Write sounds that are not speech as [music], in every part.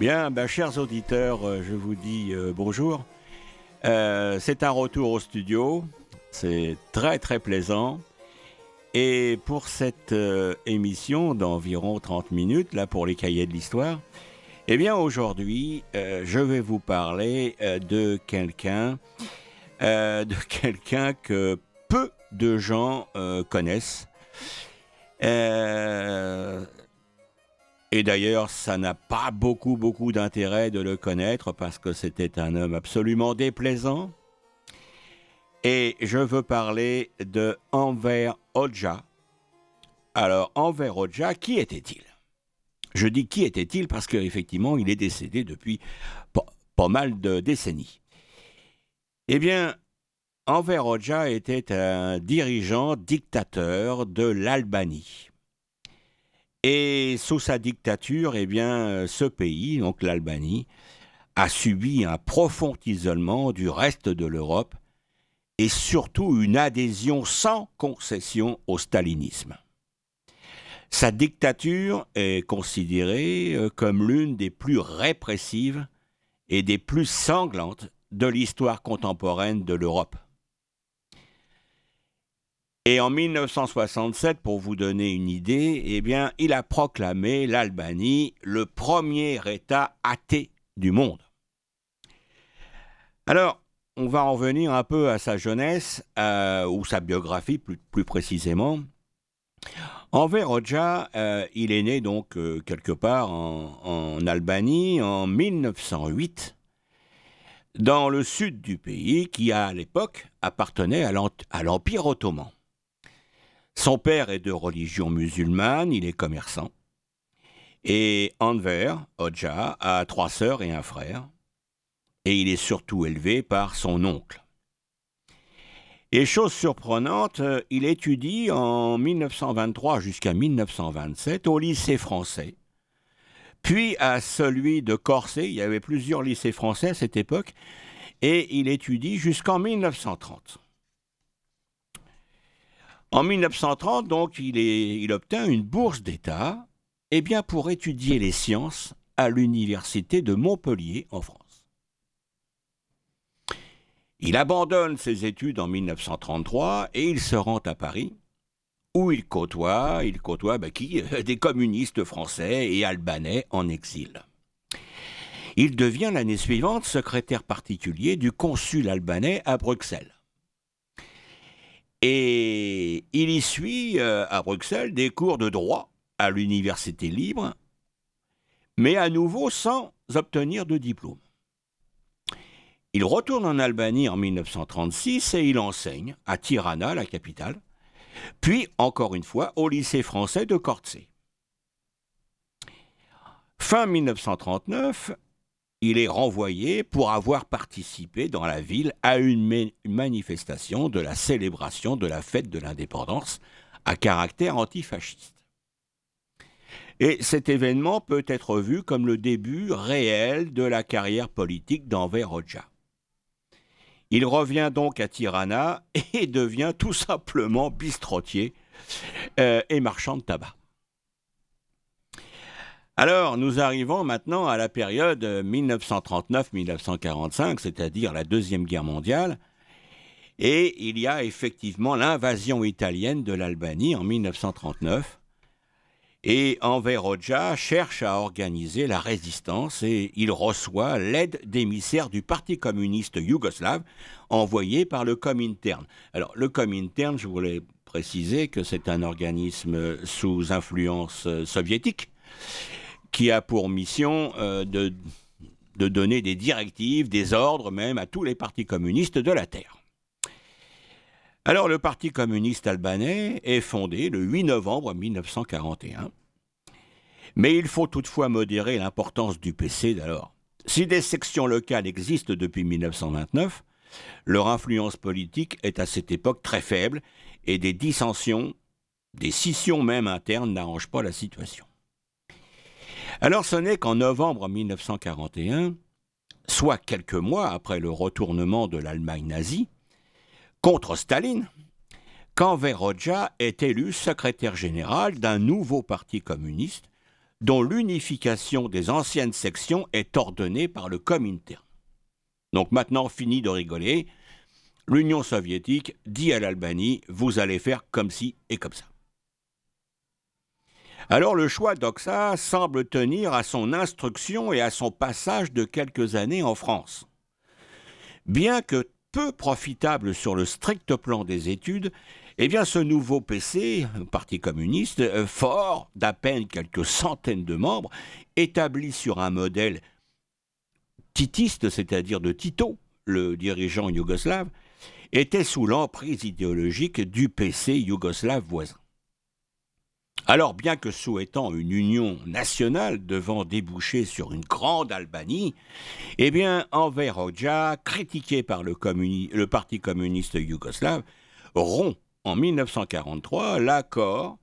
Bien, ben, chers auditeurs, euh, je vous dis euh, bonjour. Euh, c'est un retour au studio. C'est très très plaisant. Et pour cette émission d'environ 30 minutes, là pour les cahiers de l'histoire, eh bien aujourd'hui, je vais vous parler de quelqu'un, de [laughs] quelqu'un que peu de gens connaissent. Et d'ailleurs, ça n'a pas beaucoup, beaucoup d'intérêt de le connaître parce que c'était un homme absolument déplaisant. Et je veux parler de Enver Hoxha. Alors, Enver Hoxha, qui était-il? Je dis qui était-il parce qu'effectivement, il est décédé depuis pas, pas mal de décennies. Eh bien, Enver Hoxha était un dirigeant dictateur de l'Albanie. Et sous sa dictature, eh bien, ce pays, donc l'Albanie, a subi un profond isolement du reste de l'Europe et surtout une adhésion sans concession au stalinisme. Sa dictature est considérée euh, comme l'une des plus répressives et des plus sanglantes de l'histoire contemporaine de l'Europe. Et en 1967, pour vous donner une idée, eh bien, il a proclamé l'Albanie le premier État athée du monde. Alors, on va en revenir un peu à sa jeunesse, ou sa biographie plus, précisément. Enver Hoxha, euh, il est né donc euh, quelque part en, en Albanie en 1908 dans le sud du pays qui, à l'époque, appartenait à l'Empire ottoman. Son père est de religion musulmane, il est commerçant. Et Enver Hoxha a trois sœurs et un frère. Et il est surtout élevé par son oncle. Et chose surprenante, il étudie en 1923 jusqu'à 1927 au lycée français, puis à celui de Corsé, il y avait plusieurs lycées français à cette époque, et il étudie jusqu'en 1930. En 1930, donc, il, est, obtint une bourse d'État eh bien, pour étudier les sciences à l'université de Montpellier en France. Il abandonne ses études en 1933 et il se rend à Paris, où il côtoie, il côtoie ben, qui Des communistes français et albanais en exil. Il devient l'année suivante secrétaire particulier du consul albanais à Bruxelles. Et il y suit euh, à Bruxelles des cours de droit à l'université libre, mais à nouveau sans obtenir de diplôme. Il retourne en Albanie en 1936 et il enseigne à Tirana, la capitale, puis encore une fois au lycée français de Cortsé. Fin 1939, il est renvoyé pour avoir participé dans la ville à une manifestation de la célébration de la fête de l'indépendance à caractère antifasciste. Et cet événement peut être vu comme le début réel de la carrière politique d'Enver Hoxha. Il revient donc à Tirana [laughs] et devient tout simplement bistrotier euh, et marchand de tabac. Alors, nous arrivons maintenant à la période 1939-1945, c'est-à-dire la Deuxième Guerre mondiale, et il y a effectivement l'invasion italienne de l'Albanie en 1939. Et Enver Hoxha cherche à organiser la résistance et il reçoit l'aide d'émissaires du Parti communiste yougoslave envoyé par le Comintern. Alors, le Comintern, je voulais préciser que c'est un organisme sous influence soviétique qui a pour mission euh, de, de donner des directives, des ordres même à tous les partis communistes de la Terre. Alors le Parti communiste albanais est fondé le 8 novembre 1941, mais il faut toutefois modérer l'importance du PC d'alors. Si des sections locales existent depuis 1929, leur influence politique est à cette époque très faible et des dissensions, des scissions même internes n'arrangent pas la situation. Alors ce n'est qu'en novembre 1941, soit quelques mois après le retournement de l'Allemagne nazie, contre Staline, qu'Enver est élu secrétaire général d'un nouveau parti communiste dont l'unification des anciennes sections est ordonnée par le Comintern. Donc maintenant, fini de rigoler. L'Union soviétique dit à l'Albanie, vous allez faire comme ci et comme ça. Alors le choix d'Oxa semble tenir à son instruction et à son passage de quelques années en France. Bien que peu profitable sur le strict plan des études, eh bien ce nouveau PC, Parti communiste, fort d'à peine quelques centaines de membres, établi sur un modèle titiste, c'est-à-dire de Tito, le dirigeant yougoslave, était sous l'emprise idéologique du PC yougoslave voisin. Alors, bien que souhaitant une union nationale devant déboucher sur une grande Albanie, eh bien, Enver Hoxha, critiqué par le, le Parti communiste yougoslave, rompt en 1943 l'accord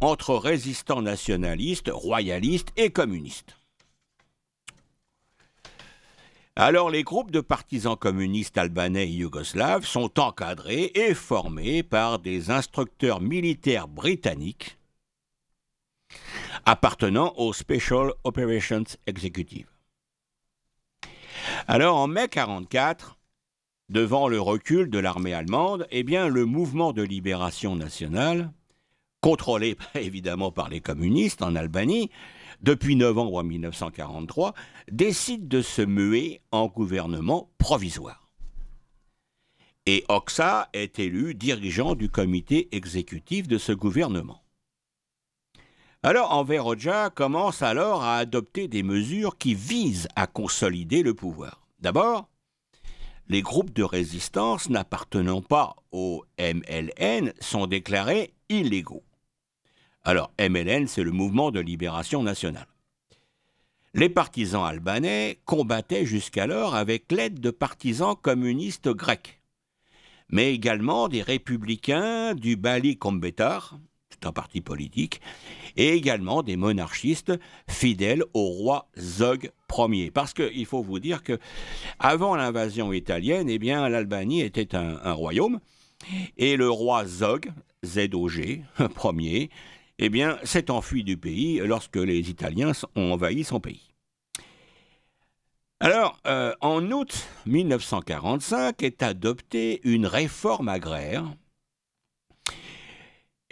entre résistants nationalistes, royalistes et communistes. Alors les groupes de partisans communistes albanais et yougoslaves sont encadrés et formés par des instructeurs militaires britanniques appartenant au Special Operations Executive. Alors en mai 1944, devant le recul de l'armée allemande, eh le mouvement de libération nationale, contrôlé [laughs] évidemment par les communistes en Albanie, depuis novembre 1943, décide de se muer en gouvernement provisoire. Et Oxa est élu dirigeant du comité exécutif de ce gouvernement. Alors Enver Hoxha commence alors à adopter des mesures qui visent à consolider le pouvoir. D'abord, les groupes de résistance n'appartenant pas au MLN sont déclarés illégaux. Alors MLN, c'est le mouvement de libération nationale. Les partisans albanais combattaient jusqu'alors avec l'aide de partisans communistes grecs, mais également des républicains du Bali Kombetar, c'est un parti politique, et également des monarchistes fidèles au roi Zog Ier. Parce qu'il faut vous dire que avant l'invasion italienne, eh bien, l'Albanie était un, royaume, et le roi Zog, Z-O-G, [laughs] Ier, eh bien, s'est enfui du pays lorsque les Italiens ont envahi son pays. Alors, euh, en août 1945 est adoptée une réforme agraire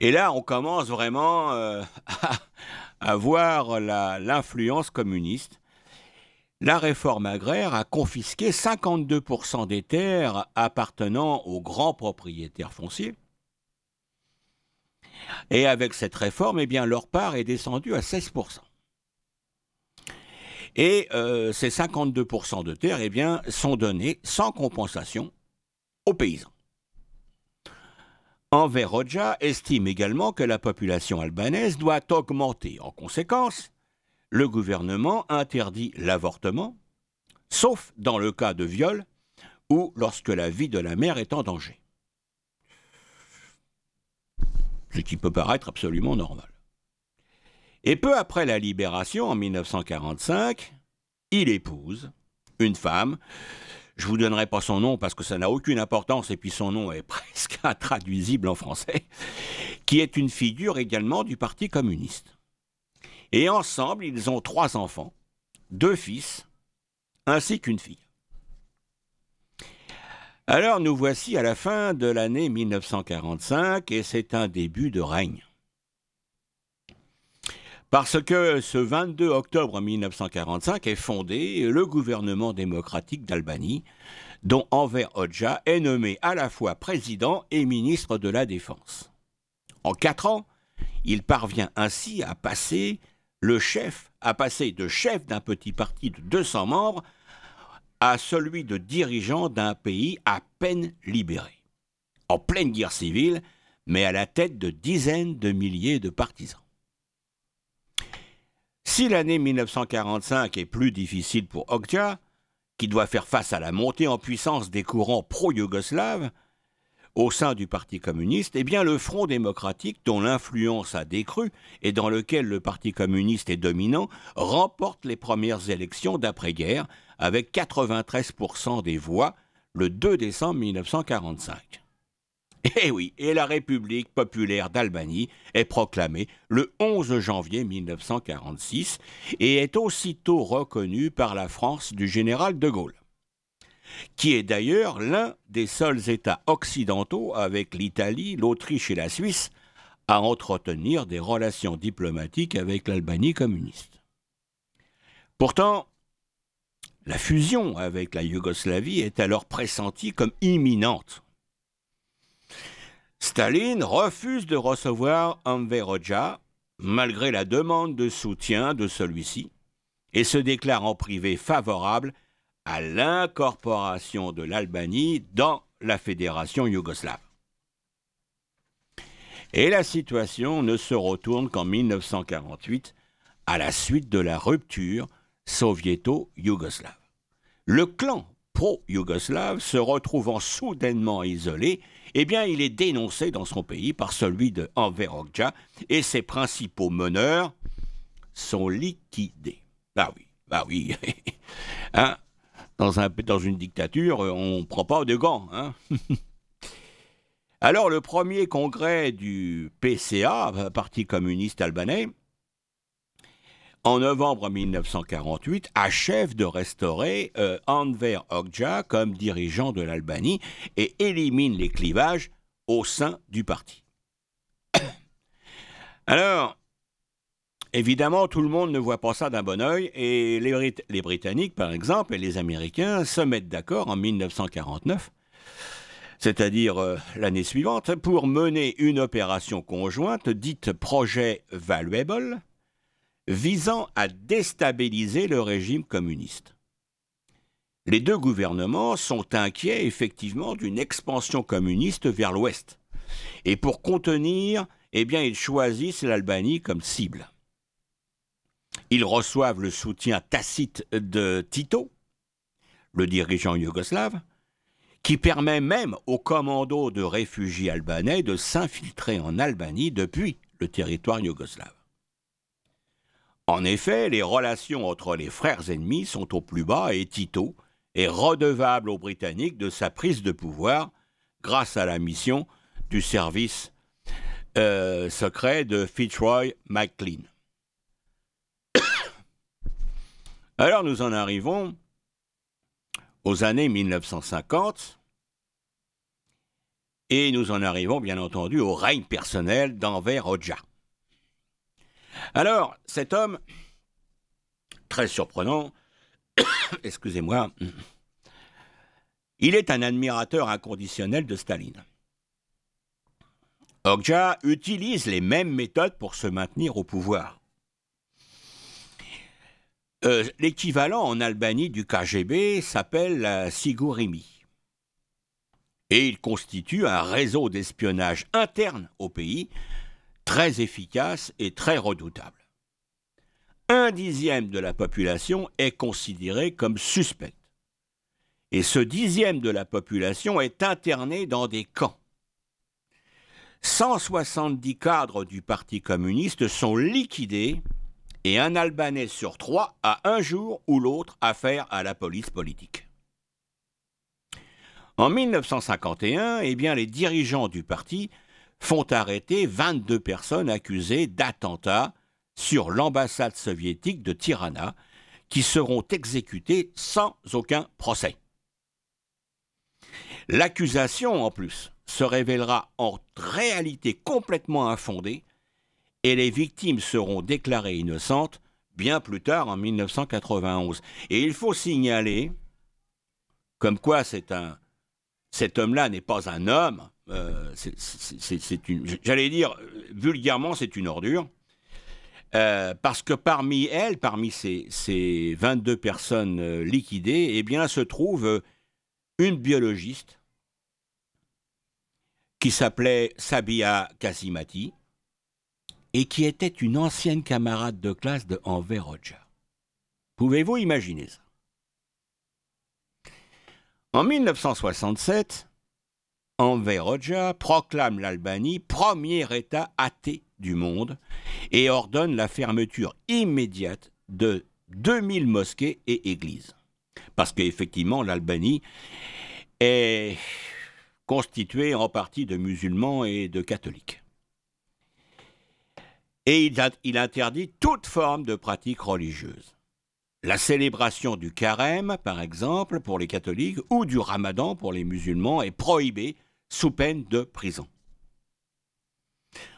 et là, on commence vraiment euh, [laughs] à, voir l'influence communiste. La réforme agraire a confisqué 52% des terres appartenant aux grands propriétaires fonciers. Et avec cette réforme, eh bien, leur part est descendue à 16%. Et euh, ces 52% de terres eh sont donnés sans compensation aux paysans. Enver Hoxha estime également que la population albanaise doit augmenter. En conséquence, le gouvernement interdit l'avortement, sauf dans le cas de viol ou lorsque la vie de la mère est en danger. Ce qui peut paraître absolument normal. Et peu après la libération, en 1945, il épouse une femme je vous donnerai pas son nom parce que ça n'a aucune importance et puis son nom est [laughs] presque intraduisible en français, qui est une figure également du Parti communiste. Et ensemble, ils ont trois enfants, deux fils, ainsi qu'une fille. Alors nous voici à la fin de l'année 1945 et c'est un début de règne. Parce que ce 22 octobre 1945 est fondé le gouvernement démocratique d'Albanie, dont Enver Hoxha est nommé à la fois président et ministre de la Défense. En quatre ans, il parvient ainsi à passer le chef, à passer de chef d'un petit parti de 200 membres à celui de dirigeant d'un pays à peine libéré, en pleine guerre civile, mais à la tête de dizaines de milliers de partisans. Si l'année 1945 est plus difficile pour Okja, qui doit faire face à la montée en puissance des courants pro-yougoslaves au sein du Parti communiste, eh bien le Front démocratique, dont l'influence a décru et dans lequel le Parti communiste est dominant, remporte les premières élections d'après-guerre avec 93% des voix le 2 décembre 1945. Eh oui, et la République populaire d'Albanie est proclamée le 11 janvier 1946 et est aussitôt reconnue par la France du général de Gaulle, qui est d'ailleurs l'un des seuls États occidentaux avec l'Italie, l'Autriche et la Suisse à entretenir des relations diplomatiques avec l'Albanie communiste. Pourtant, la fusion avec la Yougoslavie est alors pressentie comme imminente. Staline refuse de recevoir Enver Hoxha, malgré la demande de soutien de celui-ci, et se déclare en privé favorable à l'incorporation de l'Albanie dans la fédération yougoslave. Et la situation ne se retourne qu'en 1948, à la suite de la rupture soviéto-yougoslave. Le clan pro-yougoslave se retrouvant soudainement isolé eh bien, il est dénoncé dans son pays par celui de Enver Hoxha et ses principaux meneurs sont liquidés. Bah oui, bah oui. [laughs] hein dans, un, dans une dictature, on ne prend pas de gants. Hein [laughs] Alors, le premier congrès du PCA, Parti communiste albanais, en novembre 1948, achève de restaurer euh, Enver Hoxha comme dirigeant de l'Albanie et élimine les clivages au sein du parti. [coughs] Alors, évidemment, tout le monde ne voit pas ça d'un bon oeil et les, les Britanniques, par exemple, et les Américains se mettent d'accord en 1949 c'est-à-dire euh, l'année suivante, pour mener une opération conjointe dite Projet Valuable, visant à déstabiliser le régime communiste. Les deux gouvernements sont inquiets effectivement d'une expansion communiste vers l'ouest. Et pour contenir, eh bien, ils choisissent l'Albanie comme cible. Ils reçoivent le soutien tacite de Tito, le dirigeant yougoslave, qui permet même aux commandos de réfugiés albanais de s'infiltrer en Albanie depuis le territoire yougoslave. En effet, les relations entre les frères ennemis sont au plus bas et Tito est redevable aux Britanniques de sa prise de pouvoir grâce à la mission du service euh, secret de Fitzroy McLean. [coughs] Alors nous en arrivons aux années 1950 et nous en arrivons bien entendu au règne personnel d'Enver Hoxha. Alors, cet homme, très surprenant, [coughs] excusez-moi, il est un admirateur inconditionnel de Staline. Okja utilise les mêmes méthodes pour se maintenir au pouvoir. Euh, l'équivalent en Albanie du KGB s'appelle Sigurimi. Et il constitue un réseau d'espionnage interne au pays très efficace et très redoutable. Un dixième de la population est considéré comme suspect. Et ce dixième de la population est interné dans des camps. 170 cadres du Parti communiste sont liquidés et un Albanais sur trois a un jour ou l'autre affaire à la police politique. En 1951, eh bien, les dirigeants du parti font arrêter 22 personnes accusées d'attentats sur l'ambassade soviétique de Tirana, qui seront exécutées sans aucun procès. L'accusation, en plus, se révélera en réalité complètement infondée et les victimes seront déclarées innocentes bien plus tard en 1991. Et il faut signaler, comme quoi cet homme-là n'est pas un homme, euh, j'allais dire vulgairement, c'est une ordure. Euh, parce que parmi elles, parmi ces, ces 22 personnes euh, liquidées, eh bien, se trouve une biologiste qui s'appelait Sabia Kasimati et qui était une ancienne camarade de classe de Enver Hoxha. Pouvez-vous imaginer ça? En 1967, Enver Hoxha proclame l'Albanie premier État athée du monde et ordonne la fermeture immédiate de 2000 mosquées et églises. Parce qu'effectivement, l'Albanie est constitué en partie de musulmans et de catholiques. Et il, interdit toute forme de pratique religieuse. La célébration du carême, par exemple, pour les catholiques, ou du ramadan pour les musulmans, est prohibée sous peine de prison.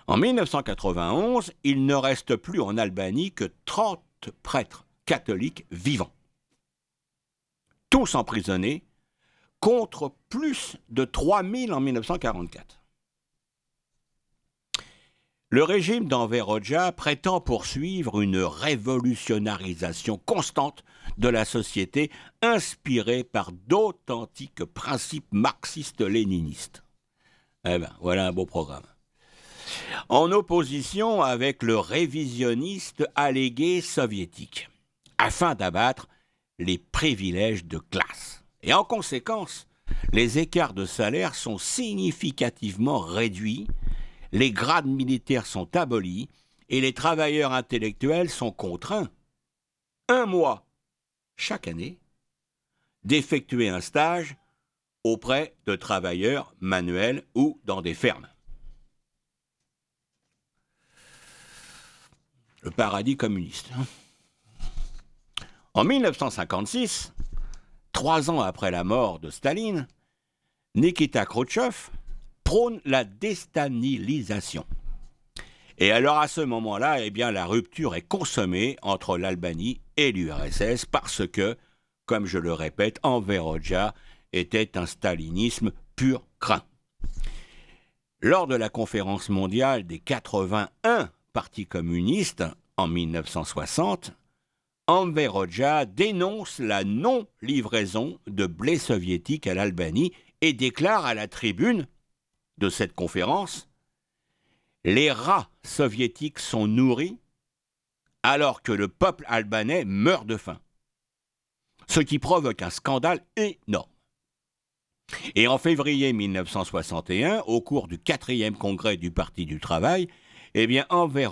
En 1991, il ne reste plus en Albanie que 30 prêtres catholiques vivants. Tous emprisonnés, contre plus de 3000 en 1944. Le régime d'Enver prétend poursuivre une révolutionnarisation constante de la société inspirée par d'authentiques principes marxistes-léninistes. Eh bien, voilà un beau programme. En opposition avec le révisionniste allégué soviétique, afin d'abattre les privilèges de classe. Et en conséquence, les écarts de salaire sont significativement réduits, les grades militaires sont abolis et les travailleurs intellectuels sont contraints, un mois chaque année, d'effectuer un stage auprès de travailleurs manuels ou dans des fermes. Le paradis communiste. Hein. En 1956, trois ans après la mort de Staline, Nikita Khrouchtchev prône la déstanilisation. Et alors à ce moment-là, eh bien, la rupture est consommée entre l'Albanie et l'URSS parce que, comme je le répète, Enver était un stalinisme pur craint. Lors de la conférence mondiale des 81 partis communistes en 1960, Enver dénonce la non-livraison de blé soviétique à l'Albanie et déclare à la tribune de cette conférence Les rats soviétiques sont nourris alors que le peuple albanais meurt de faim. Ce qui provoque un scandale énorme. Et en février 1961, au cours du quatrième congrès du Parti du Travail, eh Enver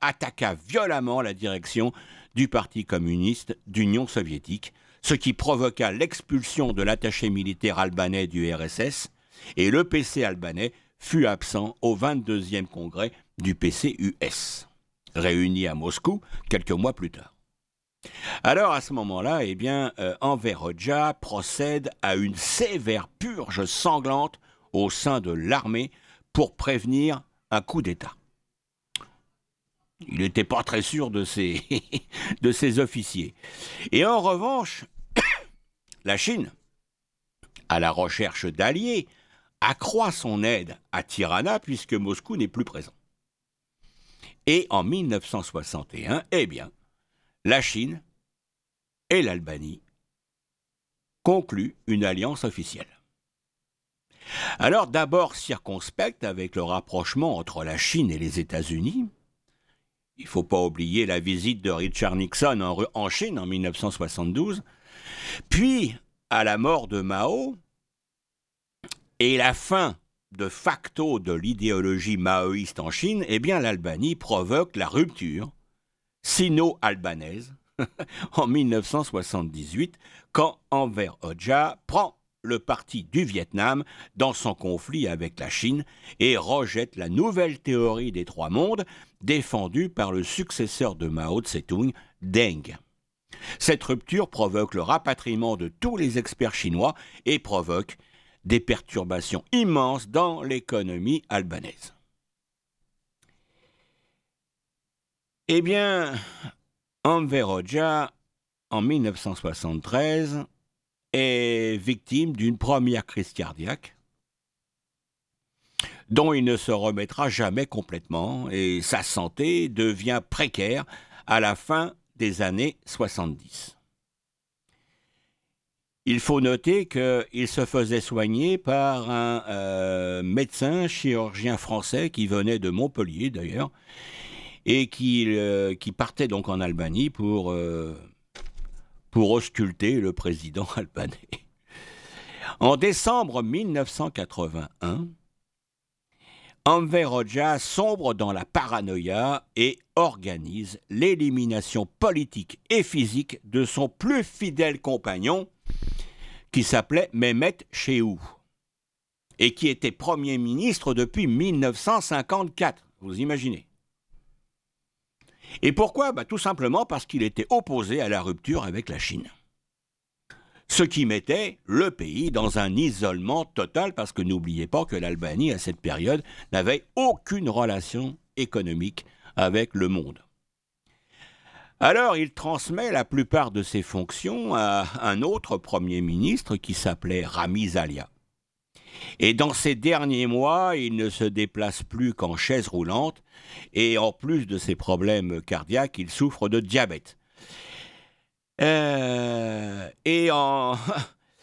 attaqua violemment la direction du Parti communiste d'Union soviétique, ce qui provoqua l'expulsion de l'attaché militaire albanais du RSS, et le PC albanais fut absent au 22e congrès du PCUS, réuni à Moscou quelques mois plus tard. Alors à ce moment-là, eh bien, euh, Enver procède à une sévère purge sanglante au sein de l'armée pour prévenir un coup d'État. Il n'était pas très sûr de ses, [laughs] de ses officiers. Et en revanche, [coughs] la Chine, à la recherche d'alliés, accroît son aide à Tirana puisque Moscou n'est plus présent. Et en 1961, eh bien, la Chine et l'Albanie concluent une alliance officielle. Alors d'abord circonspecte avec le rapprochement entre la Chine et les États-Unis, il ne faut pas oublier la visite de Richard Nixon en, Chine en 1972. Puis, à la mort de Mao et la fin de facto de l'idéologie maoïste en Chine, eh bien l'Albanie provoque la rupture sino-albanaise [laughs] en 1978 quand Enver Hoxha prend le parti du Vietnam dans son conflit avec la Chine et rejette la nouvelle théorie des trois mondes défendue par le successeur de Mao Tse-tung, Deng. Cette rupture provoque le rapatriement de tous les experts chinois et provoque des perturbations immenses dans l'économie albanaise. Eh bien, Enver en 1973, est victime d'une première crise cardiaque dont il ne se remettra jamais complètement et sa santé devient précaire à la fin des années 70. Il faut noter qu'il se faisait soigner par un euh, médecin chirurgien français qui venait de Montpellier d'ailleurs et qui, euh, qui, partait donc en Albanie pour euh, pour ausculter le président [laughs] albanais. En décembre 1981, Enver Hoxha sombre dans la paranoïa et organise l'élimination politique et physique de son plus fidèle compagnon, qui s'appelait Mehmet Chehou. et qui était Premier ministre depuis 1954. Vous imaginez Et pourquoi? Bah, Tout simplement parce qu'il était opposé à la rupture avec la Chine. Ce qui mettait le pays dans un isolement total, parce que n'oubliez pas que l'Albanie, à cette période, n'avait aucune relation économique avec le monde. Alors il transmet la plupart de ses fonctions à un autre Premier ministre qui s'appelait Ramiz Alia. Et dans ces derniers mois, il ne se déplace plus qu'en chaise roulante, et en plus de ses problèmes cardiaques, il souffre de diabète. Euh, et en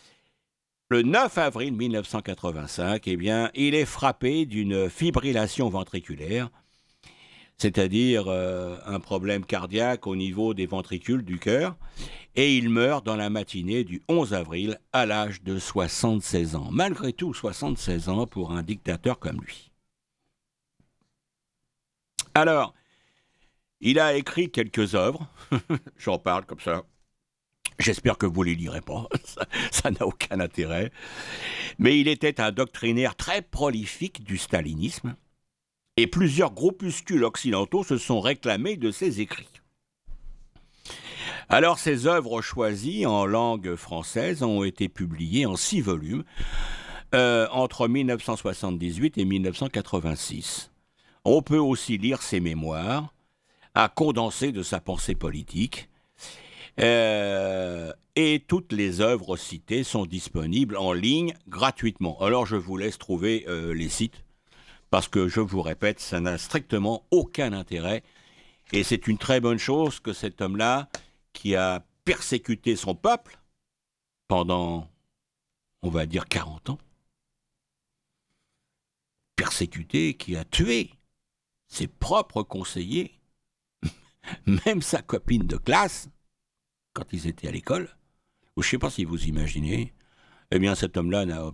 [laughs] le 9 avril 1985, eh bien, il est frappé d'une fibrillation ventriculaire c'est-à-dire euh, un problème cardiaque au niveau des ventricules du cœur, et il meurt dans la matinée du 11 avril à l'âge de 76 ans. Malgré tout, 76 ans pour un dictateur comme lui. Alors, il a écrit quelques œuvres, [laughs] j'en parle comme ça. J'espère que vous ne les lirez pas, [laughs] ça n'a aucun intérêt. Mais il était un doctrinaire très prolifique du stalinisme et plusieurs groupuscules occidentaux se sont réclamés de ses écrits. Alors ces œuvres choisies en langue française ont été publiées en six volumes euh, entre 1978 et 1986. On peut aussi lire ses mémoires, à condenser de sa pensée politique, euh, et toutes les œuvres citées sont disponibles en ligne gratuitement. Alors je vous laisse trouver euh, les sites parce que je vous répète, ça n'a strictement aucun intérêt. Et c'est une très bonne chose que cet homme-là, qui a persécuté son peuple pendant, on va dire, 40 ans, persécuté, qui a tué ses propres conseillers, [laughs] même sa copine de classe, quand ils étaient à l'école, ou je ne sais pas si vous imaginez, eh bien cet homme-là n'a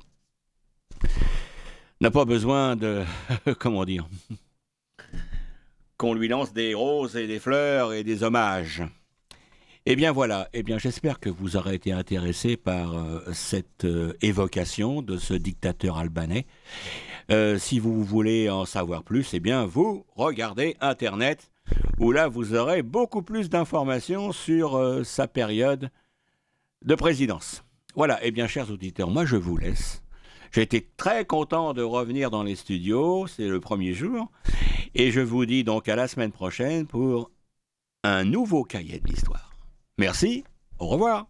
n'a pas besoin de. [laughs] comment dire Qu'on lui lance des roses et des fleurs et des hommages. Eh bien voilà, eh bien j'espère que vous aurez été intéressé par euh, cette euh, évocation de ce dictateur albanais. Euh, si vous voulez en savoir plus, eh bien vous regardez Internet, où là vous aurez beaucoup plus d'informations sur sa période de présidence. Voilà, eh bien chers auditeurs, moi je vous laisse. J'ai été très content de revenir dans les studios, c'est le premier jour, et je vous dis donc à la semaine prochaine pour un nouveau cahier de l'histoire. Merci, au revoir.